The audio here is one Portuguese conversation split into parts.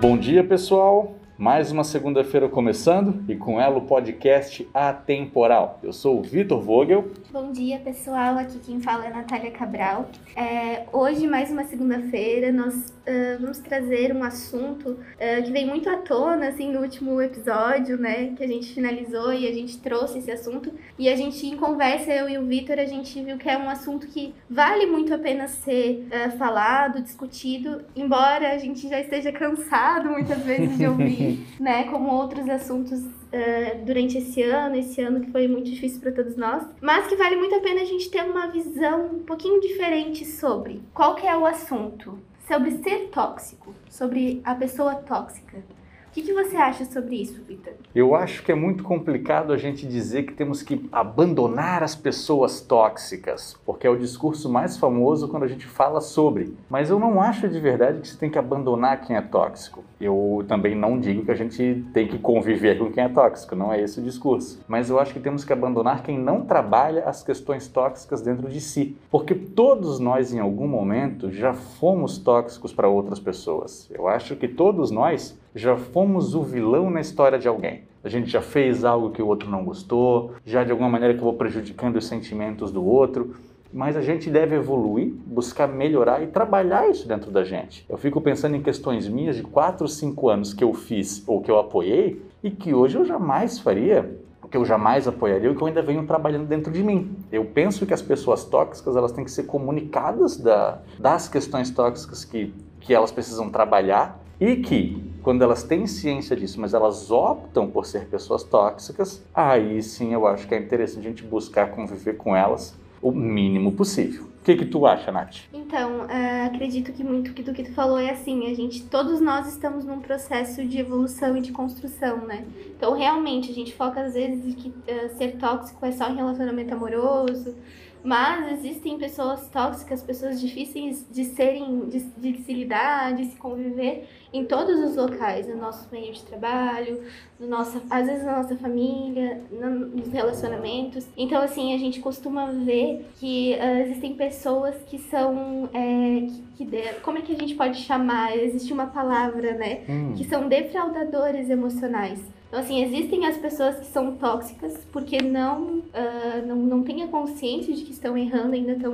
Bom dia, pessoal. Mais uma segunda-feira começando e com ela o podcast Atemporal. Eu sou o Vitor Vogel. Bom dia, pessoal. Aqui quem fala é a Natália Cabral. É, hoje, mais uma segunda-feira, nós uh, vamos trazer um assunto uh, que vem muito à tona assim, no último episódio, né? Que a gente finalizou e a gente trouxe esse assunto. E a gente, em conversa, eu e o Vitor, a gente viu que é um assunto que vale muito a pena ser uh, falado, discutido, embora a gente já esteja cansado muitas vezes de ouvir. Né, como outros assuntos uh, durante esse ano, esse ano que foi muito difícil para todos nós, mas que vale muito a pena a gente ter uma visão um pouquinho diferente sobre qual que é o assunto, sobre ser tóxico, sobre a pessoa tóxica. O que, que, você acha sobre isso, Vitor? Eu acho que é muito complicado a gente dizer que temos que abandonar as pessoas tóxicas, porque é o discurso mais famoso quando a gente fala sobre. Mas eu não acho de verdade que você tem que abandonar quem é tóxico. Eu também não digo que a gente tem que conviver com quem é tóxico, não é esse o discurso. Mas eu acho que temos que abandonar quem não trabalha as questões tóxicas dentro de si, porque todos nós em algum momento já fomos tóxicos para outras pessoas. Eu acho que todos nós já fomos o vilão na história de alguém. A gente já fez algo que o outro não gostou, já de alguma maneira acabou prejudicando os sentimentos do outro. Mas a gente deve evoluir, buscar melhorar e trabalhar isso dentro da gente. Eu fico pensando em questões minhas de 4 ou 5 anos que eu fiz ou que eu apoiei e que hoje eu jamais faria que eu jamais apoiaria e que eu ainda venho trabalhando dentro de mim. Eu penso que as pessoas tóxicas elas têm que ser comunicadas da, das questões tóxicas que, que elas precisam trabalhar e que quando elas têm ciência disso, mas elas optam por ser pessoas tóxicas, aí sim eu acho que é interessante a gente buscar conviver com elas o mínimo possível. O que, que tu acha, Nath? Então, uh, acredito que muito do que tu falou é assim, a gente, todos nós estamos num processo de evolução e de construção, né? Então, realmente, a gente foca às vezes que uh, ser tóxico é só em relacionamento amoroso, mas existem pessoas tóxicas, pessoas difíceis de serem, de, de, se lidar, de se conviver em todos os locais, no nosso meio de trabalho, no nosso, às vezes na nossa família, no, nos relacionamentos. Então, assim, a gente costuma ver que uh, existem pessoas que são. É, que, que, como é que a gente pode chamar? Existe uma palavra, né? Hum. Que são defraudadores emocionais. Então, assim, existem as pessoas que são tóxicas porque não, uh, não, não têm a consciência de que estão errando, ainda estão,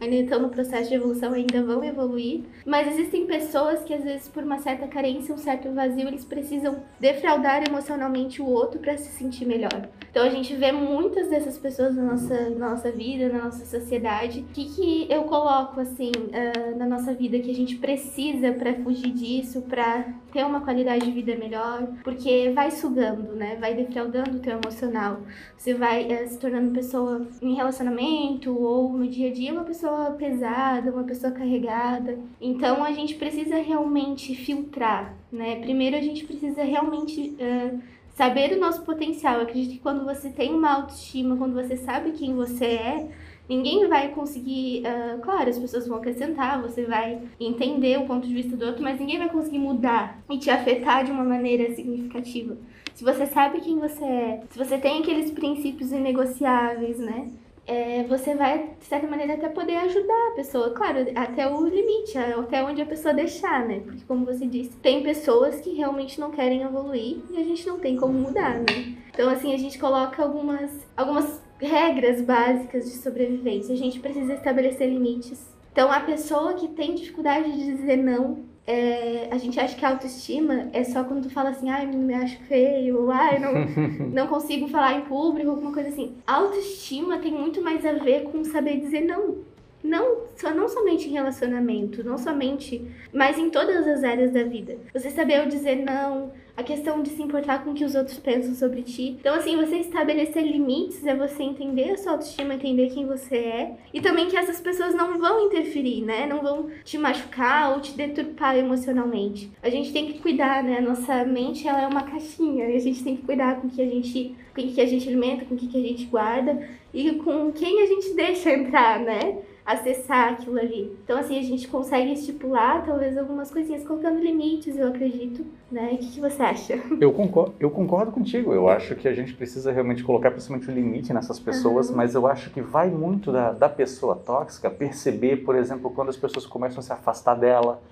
ainda estão no processo de evolução, ainda vão evoluir. Mas existem pessoas que, às vezes, por uma certa carência, um certo vazio, eles precisam defraudar emocionalmente o outro para se sentir melhor. Então, a gente vê muitas dessas pessoas na nossa, na nossa vida, na nossa sociedade. O que, que eu coloco, assim, uh, na nossa vida que a gente precisa para fugir disso, para ter uma qualidade de vida melhor? Porque vai sugando, né? Vai defraudando o teu emocional. Você vai é, se tornando pessoa em relacionamento ou no dia a dia uma pessoa pesada, uma pessoa carregada. Então a gente precisa realmente filtrar, né? Primeiro a gente precisa realmente uh, saber o nosso potencial. Eu acredito que quando você tem uma autoestima, quando você sabe quem você é, ninguém vai conseguir. Uh, claro, as pessoas vão acrescentar, você vai entender o ponto de vista do outro, mas ninguém vai conseguir mudar e te afetar de uma maneira significativa se você sabe quem você é, se você tem aqueles princípios inegociáveis, né? É, você vai, de certa maneira, até poder ajudar a pessoa, claro, até o limite, até onde a pessoa deixar, né? Porque, como você disse, tem pessoas que realmente não querem evoluir e a gente não tem como mudar, né? Então, assim, a gente coloca algumas, algumas regras básicas de sobrevivência. A gente precisa estabelecer limites. Então, a pessoa que tem dificuldade de dizer não é, a gente acha que a autoestima é só quando tu fala assim, ai, me acho feio, ai, não, não consigo falar em público, alguma coisa assim. A autoestima tem muito mais a ver com saber dizer não. Não, só, não somente em relacionamento, não somente, mas em todas as áreas da vida. Você saber dizer não, a questão de se importar com o que os outros pensam sobre ti. Então, assim, você estabelecer limites é você entender a sua autoestima, entender quem você é. E também que essas pessoas não vão interferir, né? Não vão te machucar ou te deturpar emocionalmente. A gente tem que cuidar, né? A nossa mente, ela é uma caixinha. E a gente tem que cuidar com o que a gente, com que a gente alimenta, com o que a gente guarda. E com quem a gente deixa entrar, né? Acessar aquilo ali. Então, assim, a gente consegue estipular talvez algumas coisinhas, colocando limites, eu acredito, né? O que, que você acha? Eu concordo, eu concordo contigo. Eu acho que a gente precisa realmente colocar principalmente o um limite nessas pessoas, uhum. mas eu acho que vai muito da, da pessoa tóxica perceber, por exemplo, quando as pessoas começam a se afastar dela,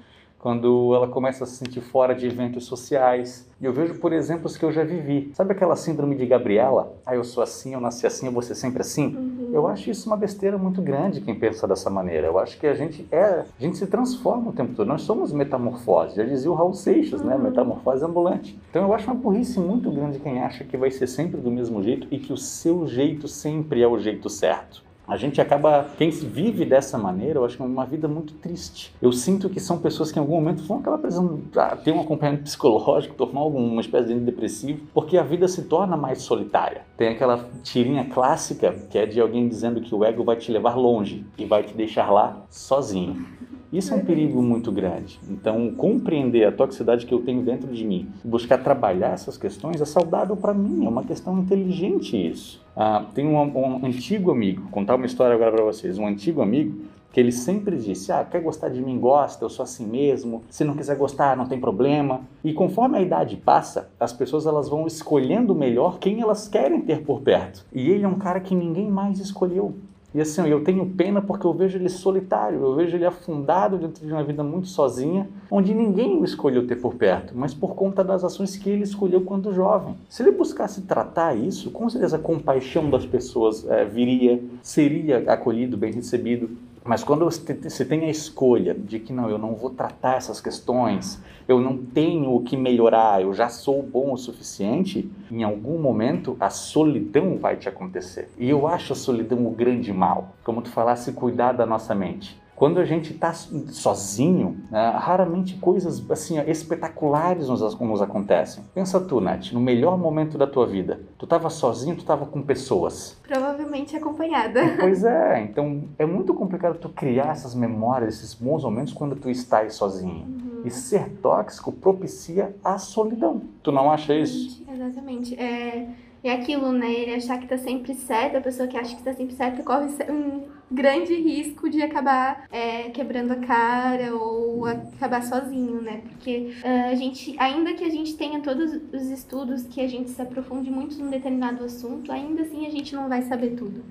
quando ela começa a se sentir fora de eventos sociais. E eu vejo por exemplos que eu já vivi. Sabe aquela síndrome de Gabriela? Ah, eu sou assim, eu nasci assim, eu vou ser sempre assim? Uhum. Eu acho isso uma besteira muito grande quem pensa dessa maneira. Eu acho que a gente é, a gente se transforma o tempo todo. Nós somos metamorfose. Já dizia o Raul Seixas, né? uhum. né? Metamorfose ambulante. Então eu acho uma burrice muito grande quem acha que vai ser sempre do mesmo jeito e que o seu jeito sempre é o jeito certo a gente acaba, quem vive dessa maneira, eu acho que é uma vida muito triste. Eu sinto que são pessoas que em algum momento vão acabar precisando ah, ter um acompanhamento psicológico, tomar alguma espécie de antidepressivo, porque a vida se torna mais solitária. Tem aquela tirinha clássica que é de alguém dizendo que o ego vai te levar longe e vai te deixar lá sozinho. Isso é um perigo muito grande. Então, compreender a toxicidade que eu tenho dentro de mim, buscar trabalhar essas questões é saudável para mim, é uma questão inteligente isso. Ah, tem um, um antigo amigo, contar uma história agora para vocês, um antigo amigo que ele sempre disse: Ah, quer gostar de mim, gosta, eu sou assim mesmo. Se não quiser gostar, não tem problema. E conforme a idade passa, as pessoas elas vão escolhendo melhor quem elas querem ter por perto. E ele é um cara que ninguém mais escolheu. E assim, eu tenho pena porque eu vejo ele solitário, eu vejo ele afundado dentro de uma vida muito sozinha, onde ninguém o escolheu ter por perto, mas por conta das ações que ele escolheu quando jovem. Se ele buscasse tratar isso, com certeza a compaixão das pessoas é, viria, seria acolhido, bem recebido. Mas quando você tem a escolha de que não, eu não vou tratar essas questões, eu não tenho o que melhorar, eu já sou bom o suficiente, em algum momento a solidão vai te acontecer. E eu acho a solidão o grande mal. Como tu falasse, cuidar da nossa mente. Quando a gente está sozinho, né, raramente coisas assim espetaculares nos, nos, acontecem. Pensa tu, Nath, no melhor momento da tua vida. Tu estava sozinho, tu estava com pessoas. Provavelmente acompanhada. Pois é, então é muito complicado tu criar essas memórias, esses bons momentos quando tu estás sozinho. Uhum. E ser tóxico propicia a solidão. Tu não acha isso? Exatamente. É é aquilo, né? Ele achar que tá sempre certo, a pessoa que acha que tá sempre certa corre um grande risco de acabar é, quebrando a cara ou acabar sozinho, né? Porque uh, a gente, ainda que a gente tenha todos os estudos, que a gente se aprofunde muito num determinado assunto, ainda assim a gente não vai saber tudo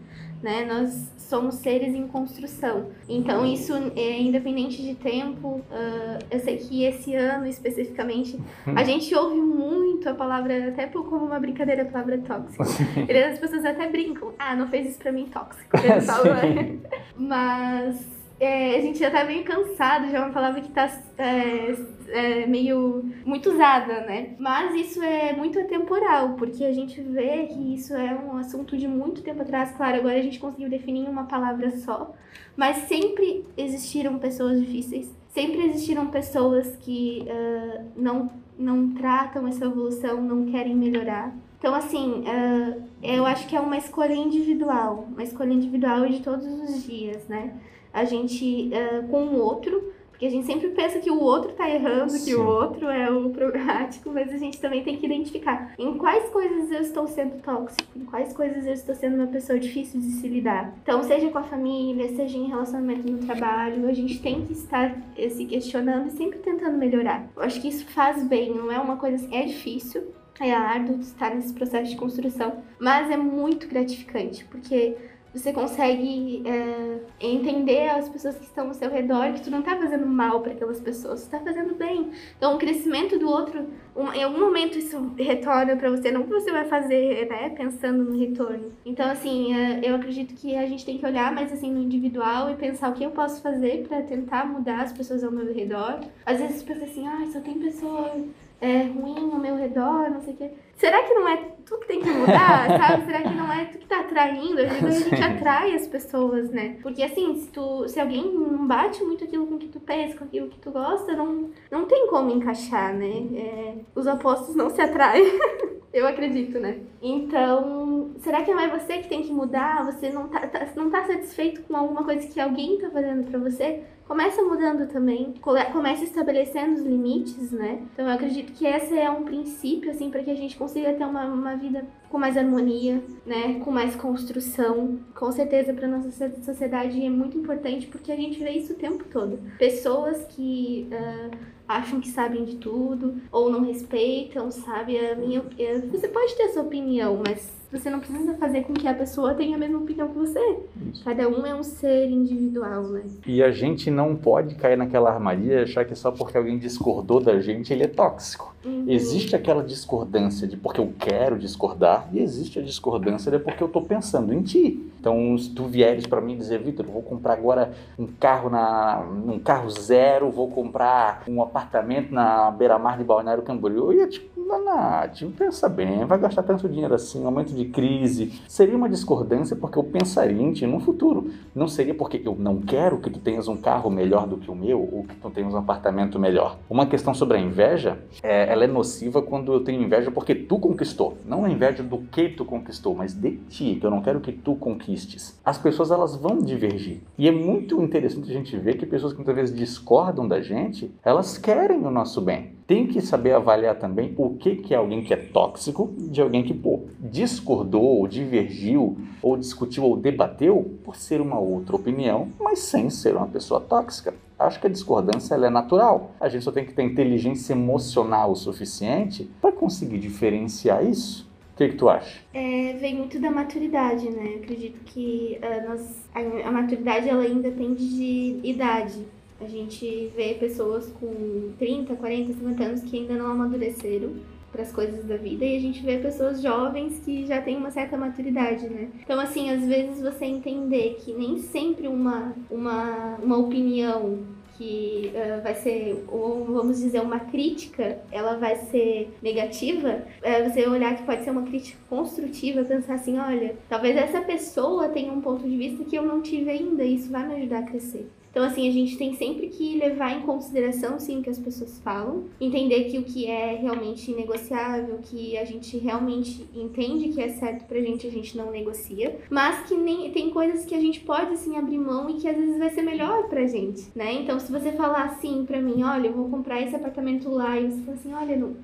né? Nós somos seres em construção. Então, isso é independente de tempo. Uh, eu sei que esse ano especificamente, a gente ouve muito a palavra, até como uma brincadeira, a palavra tóxico. As pessoas até brincam, ah, não fez isso pra mim tóxico. né? Mas é, a gente já tá meio cansado, já é uma palavra que tá é, é, meio muito usada, né? Mas isso é muito atemporal, porque a gente vê que isso é um assunto de muito tempo atrás. Claro, agora a gente conseguiu definir uma palavra só, mas sempre existiram pessoas difíceis, sempre existiram pessoas que uh, não, não tratam essa evolução, não querem melhorar. Então, assim, uh, eu acho que é uma escolha individual, uma escolha individual de todos os dias, né? a gente uh, com o outro, porque a gente sempre pensa que o outro está errando, Sim. que o outro é o problemático, mas a gente também tem que identificar em quais coisas eu estou sendo tóxico, em quais coisas eu estou sendo uma pessoa difícil de se lidar. Então, seja com a família, seja em relacionamento no trabalho, a gente tem que estar eh, se questionando e sempre tentando melhorar. Eu acho que isso faz bem, não é uma coisa assim, é difícil, é árduo estar nesse processo de construção, mas é muito gratificante, porque você consegue é, entender as pessoas que estão ao seu redor que tu não tá fazendo mal para aquelas pessoas, tu tá fazendo bem. Então, o crescimento do outro, um, em algum momento isso retorna para você, não que você vai fazer, né, pensando no retorno. Então, assim, é, eu acredito que a gente tem que olhar mais assim no individual e pensar o que eu posso fazer para tentar mudar as pessoas ao meu redor. Às vezes pensa assim, ah, só tem pessoa é, ruim ao meu redor, não sei o quê. Será que não é tu que tem que mudar, sabe? Será que não é tu que tá atraindo? Às vezes a gente atrai as pessoas, né? Porque assim, se, tu, se alguém não bate muito aquilo com que tu pensa, com aquilo que tu gosta, não, não tem como encaixar, né? É, os opostos não se atraem. Eu acredito, né? Então, será que não é você que tem que mudar? Você não tá, tá não tá satisfeito com alguma coisa que alguém tá fazendo para você? Começa mudando também, começa estabelecendo os limites, né? Então, eu acredito que esse é um princípio, assim, para que a gente consiga ter uma, uma vida com mais harmonia, né? Com mais construção. Com certeza, para nossa sociedade é muito importante porque a gente vê isso o tempo todo. Pessoas que. Uh, acham que sabem de tudo ou não respeitam, sabe? A minha, você pode ter sua opinião, mas você não precisa fazer com que a pessoa tenha a mesma opinião que você. Isso. Cada um é um ser individual, né? E a gente não pode cair naquela armadilha e achar que só porque alguém discordou da gente, ele é tóxico. Uhum. Existe aquela discordância de porque eu quero discordar e existe a discordância de porque eu estou pensando em ti. Então, se tu vieres para mim dizer, Vitor, vou comprar agora um carro na um carro zero, vou comprar um apartamento na beira-mar de Balneário Camboriú, eu ia te Nath, pensa bem, vai gastar tanto dinheiro assim, um momento de crise. Seria uma discordância porque eu pensaria em ti no futuro. Não seria porque eu não quero que tu tenhas um carro melhor do que o meu ou que tu tenhas um apartamento melhor. Uma questão sobre a inveja, é, ela é nociva quando eu tenho inveja porque tu conquistou. Não a inveja do que tu conquistou, mas de ti, que eu não quero que tu conquistes. As pessoas elas vão divergir. E é muito interessante a gente ver que pessoas que muitas vezes discordam da gente, elas querem o nosso bem tem que saber avaliar também o que, que é alguém que é tóxico de alguém que pô, discordou, ou divergiu, ou discutiu ou debateu por ser uma outra opinião, mas sem ser uma pessoa tóxica. Acho que a discordância é natural. A gente só tem que ter inteligência emocional o suficiente para conseguir diferenciar isso. O que, que tu acha? É, vem muito da maturidade, né? acredito que uh, nós, a, a maturidade ela ainda tem de idade. A gente vê pessoas com 30, 40, 50 anos que ainda não amadureceram para as coisas da vida e a gente vê pessoas jovens que já têm uma certa maturidade, né? Então, assim, às vezes você entender que nem sempre uma, uma, uma opinião que uh, vai ser, ou vamos dizer, uma crítica, ela vai ser negativa, é você olhar que pode ser uma crítica construtiva, pensar assim, olha, talvez essa pessoa tenha um ponto de vista que eu não tive ainda, e isso vai me ajudar a crescer. Então, assim, a gente tem sempre que levar em consideração, sim, o que as pessoas falam, entender que o que é realmente negociável, que a gente realmente entende que é certo pra gente, a gente não negocia, mas que nem tem coisas que a gente pode, assim, abrir mão e que às vezes vai ser melhor pra gente, né? Então, se você falar assim pra mim, olha, eu vou comprar esse apartamento lá, e você fala assim, olha, não,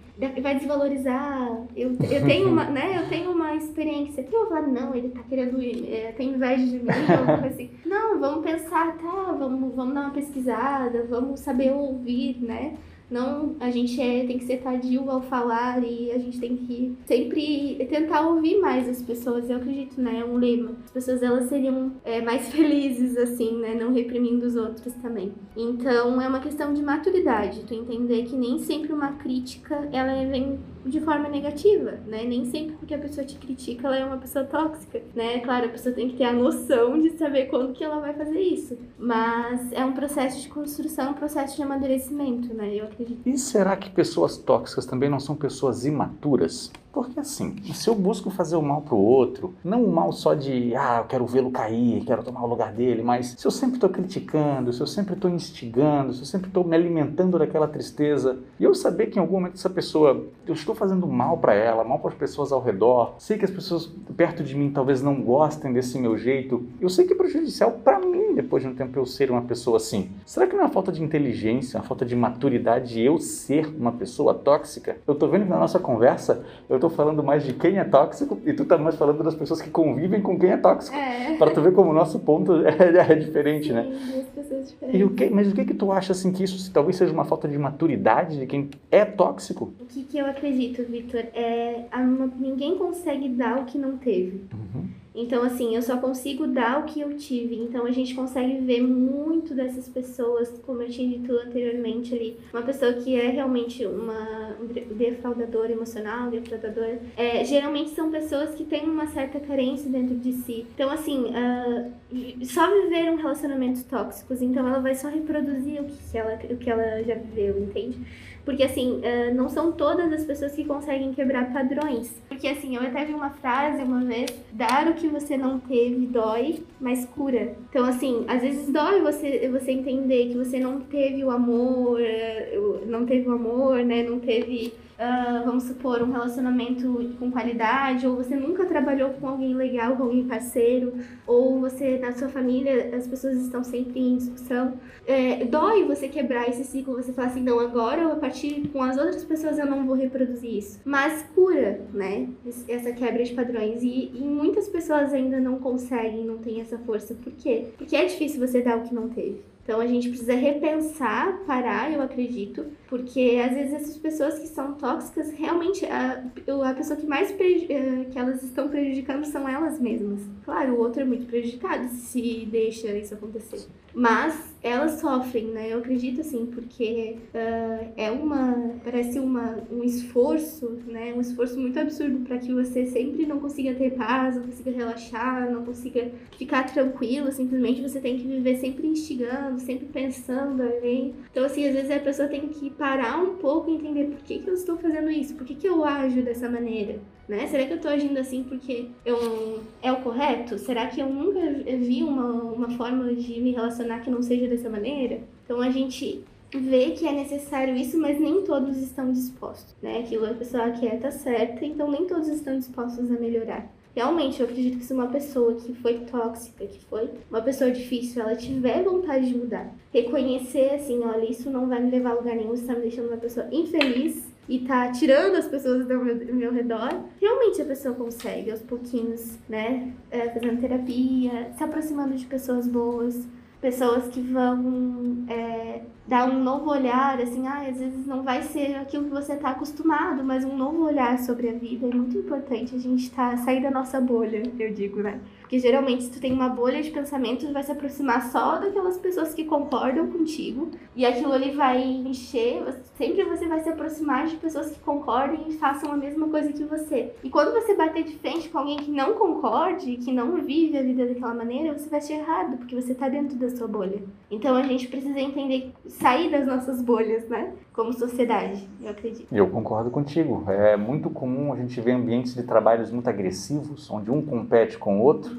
vai desvalorizar, eu, eu tenho uma, né, eu tenho uma experiência. Eu vou falar, não, ele tá querendo, é, tem inveja de mim, ou assim. Não, vamos pensar, tá, vamos, vamos dar uma pesquisada, vamos saber ouvir, né? Não, a gente é, tem que ser tardio ao falar e a gente tem que sempre tentar ouvir mais as pessoas. Eu acredito, né? É um lema. As pessoas elas seriam é, mais felizes assim, né? Não reprimindo os outros também. Então é uma questão de maturidade. Tu entender que nem sempre uma crítica ela vem de forma negativa, né? Nem sempre porque a pessoa te critica ela é uma pessoa tóxica, né? Claro, a pessoa tem que ter a noção de saber quando que ela vai fazer isso. Mas é um processo de construção, um processo de amadurecimento, né? Eu. E será que pessoas tóxicas também não são pessoas imaturas? Porque assim, se eu busco fazer o mal pro outro, não o mal só de, ah, eu quero vê-lo cair, quero tomar o lugar dele, mas se eu sempre estou criticando, se eu sempre estou instigando, se eu sempre estou me alimentando daquela tristeza, e eu saber que em algum momento essa pessoa, eu estou fazendo mal para ela, mal para as pessoas ao redor, sei que as pessoas perto de mim talvez não gostem desse meu jeito, eu sei que é prejudicial para mim depois de um tempo eu ser uma pessoa assim. Será que não é uma falta de inteligência, uma falta de maturidade eu ser uma pessoa tóxica? Eu estou vendo que na nossa conversa eu estou falando mais de quem é tóxico e tu tá mais falando das pessoas que convivem com quem é tóxico. É. Para tu ver como o nosso ponto é, é diferente, Sim, né? Duas pessoas diferentes. E o que, mas o que que tu acha assim que isso talvez seja uma falta de maturidade de quem é tóxico? O que, que eu acredito, Vitor, é a, ninguém consegue dar o que não teve. Uhum. Então, assim, eu só consigo dar o que eu tive. Então, a gente consegue ver muito dessas pessoas, como eu tinha dito anteriormente ali, uma pessoa que é realmente uma defraudadora emocional, defraudadora, é, geralmente são pessoas que têm uma certa carência dentro de si. Então, assim, uh, só viveram relacionamentos tóxicos, então ela vai só reproduzir o que ela, o que ela já viveu, entende? Porque, assim, uh, não são todas as pessoas que conseguem quebrar padrões. Porque, assim, eu até vi uma frase uma vez: dar o que você não teve dói, mas cura. Então, assim, às vezes dói você, você entender que você não teve o amor, eh, não teve o amor, né? Não teve uh, vamos supor, um relacionamento com qualidade, ou você nunca trabalhou com alguém legal, com alguém parceiro, ou você, na sua família, as pessoas estão sempre em discussão. É, dói você quebrar esse ciclo, você falar assim, não, agora, a partir com as outras pessoas, eu não vou reproduzir isso. Mas cura, né, essa quebra de padrões. E, e muitas pessoas ainda não conseguem, não têm essa força. Por quê? Porque é difícil você dar o que não teve. Então a gente precisa repensar, parar, eu acredito, porque às vezes essas pessoas que são tóxicas, realmente a, a pessoa que mais eh, que elas estão prejudicando são elas mesmas. Claro, o outro é muito prejudicado se deixa isso acontecer. Mas elas sofrem, né? Eu acredito assim, porque uh, é uma. parece uma, um esforço, né? Um esforço muito absurdo para que você sempre não consiga ter paz, não consiga relaxar, não consiga ficar tranquilo. Simplesmente você tem que viver sempre instigando, sempre pensando além. Então, assim, às vezes a pessoa tem que parar um pouco e entender por que, que eu estou fazendo isso, por que, que eu ajo dessa maneira. Né? Será que eu estou agindo assim porque eu, é o correto? Será que eu nunca vi uma, uma forma de me relacionar que não seja dessa maneira? Então a gente vê que é necessário isso, mas nem todos estão dispostos, né? Aquilo a pessoa quer tá certa, então nem todos estão dispostos a melhorar. Realmente, eu acredito que se uma pessoa que foi tóxica, que foi uma pessoa difícil, ela tiver vontade de mudar, reconhecer assim, olha, isso não vai me levar a lugar nenhum, está me deixando uma pessoa infeliz, e tá tirando as pessoas do meu, do meu redor, realmente a pessoa consegue, aos pouquinhos, né? É, fazendo terapia, se aproximando de pessoas boas, pessoas que vão é, dar um novo olhar, assim, ah, às vezes não vai ser aquilo que você está acostumado, mas um novo olhar sobre a vida é muito importante a gente tá, sair da nossa bolha, eu digo, né? Porque geralmente, se tu tem uma bolha de pensamentos, vai se aproximar só daquelas pessoas que concordam contigo. E aquilo ali vai encher. Sempre você vai se aproximar de pessoas que concordem e façam a mesma coisa que você. E quando você bater de frente com alguém que não concorde, que não vive a vida daquela maneira, você vai achar errado, porque você tá dentro da sua bolha. Então a gente precisa entender, sair das nossas bolhas, né? Como sociedade, eu acredito. Eu concordo contigo. É muito comum a gente ver ambientes de trabalhos muito agressivos, onde um compete com o outro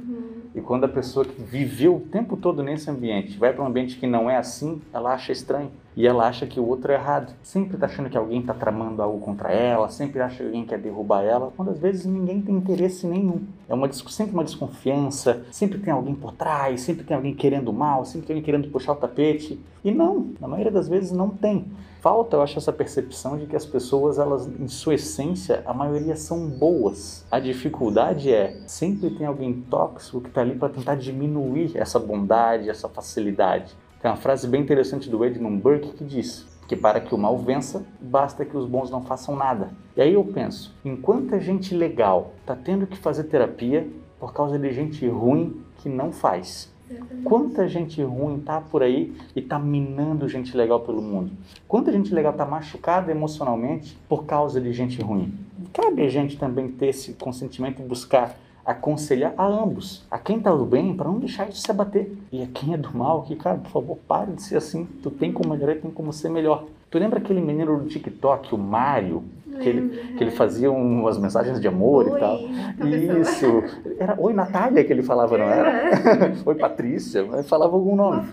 e quando a pessoa que viveu o tempo todo nesse ambiente vai para um ambiente que não é assim, ela acha estranho. E ela acha que o outro é errado. Sempre está achando que alguém está tramando algo contra ela, sempre acha que alguém quer derrubar ela, quando às vezes ninguém tem interesse nenhum. É uma, sempre uma desconfiança, sempre tem alguém por trás, sempre tem alguém querendo mal, sempre tem alguém querendo puxar o tapete. E não, na maioria das vezes não tem. Falta, eu acho, essa percepção de que as pessoas, elas, em sua essência, a maioria são boas. A dificuldade é, sempre tem alguém tóxico que está ali para tentar diminuir essa bondade, essa facilidade. Tem uma frase bem interessante do Edmund Burke que diz que para que o mal vença, basta que os bons não façam nada. E aí eu penso, enquanto a gente legal está tendo que fazer terapia por causa de gente ruim que não faz, Quanta gente ruim tá por aí e tá minando gente legal pelo mundo? Quanta gente legal tá machucada emocionalmente por causa de gente ruim? Cabe a gente também ter esse consentimento e buscar aconselhar a ambos, a quem tá do bem, para não deixar de se abater, e a quem é do mal, que, cara, por favor, pare de ser assim. Tu tem como melhorar, tem como ser melhor. Tu lembra aquele menino do TikTok, o Mário, que ele, que ele fazia umas mensagens de amor Oi, e tal. Isso. Era Oi, Natália que ele falava, não era? Oi, Patrícia. Ele falava algum nome.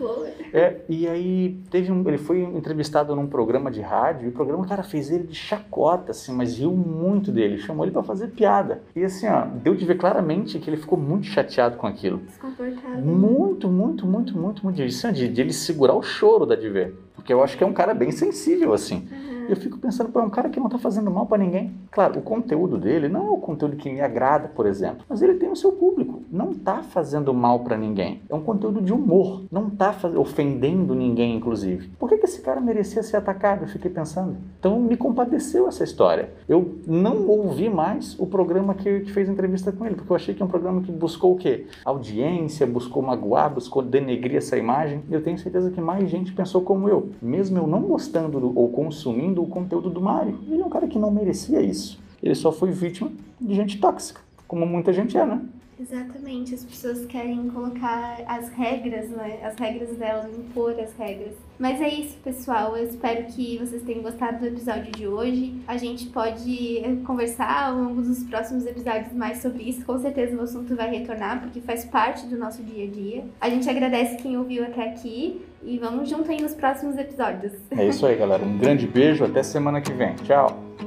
É, e aí teve um, ele foi entrevistado num programa de rádio e o programa, cara, fez ele de chacota, assim, mas riu muito dele. Chamou ele para fazer piada. E assim, ó, deu de ver claramente que ele ficou muito chateado com aquilo. Desconfortável. Muito, muito, muito, muito, muito. Isso, de, de ele segurar o choro da Diver. Porque eu acho que é um cara bem sensível, assim. Uhum. Eu fico pensando, pô, é um cara que não está fazendo mal para ninguém. Claro, o conteúdo dele não é o conteúdo que me agrada, por exemplo, mas ele tem o seu público. Não está fazendo mal para ninguém. É um conteúdo de humor. Não está ofendendo ninguém, inclusive. Por que, que esse cara merecia ser atacado? Eu fiquei pensando. Então me compadeceu essa história. Eu não ouvi mais o programa que, que fez entrevista com ele, porque eu achei que é um programa que buscou o quê? Audiência, buscou magoar, buscou denegrir essa imagem. Eu tenho certeza que mais gente pensou como eu. Mesmo eu não gostando do, ou consumindo o conteúdo do Mário. Ele é um cara que não merecia isso. Ele só foi vítima de gente tóxica, como muita gente é, né? Exatamente, as pessoas querem colocar as regras, né? As regras delas, impor as regras. Mas é isso, pessoal. Eu espero que vocês tenham gostado do episódio de hoje. A gente pode eh, conversar ao longo dos próximos episódios mais sobre isso. Com certeza o assunto vai retornar, porque faz parte do nosso dia a dia. A gente agradece quem ouviu até aqui e vamos junto aí nos próximos episódios. É isso aí, galera. Um grande beijo, até semana que vem. Tchau!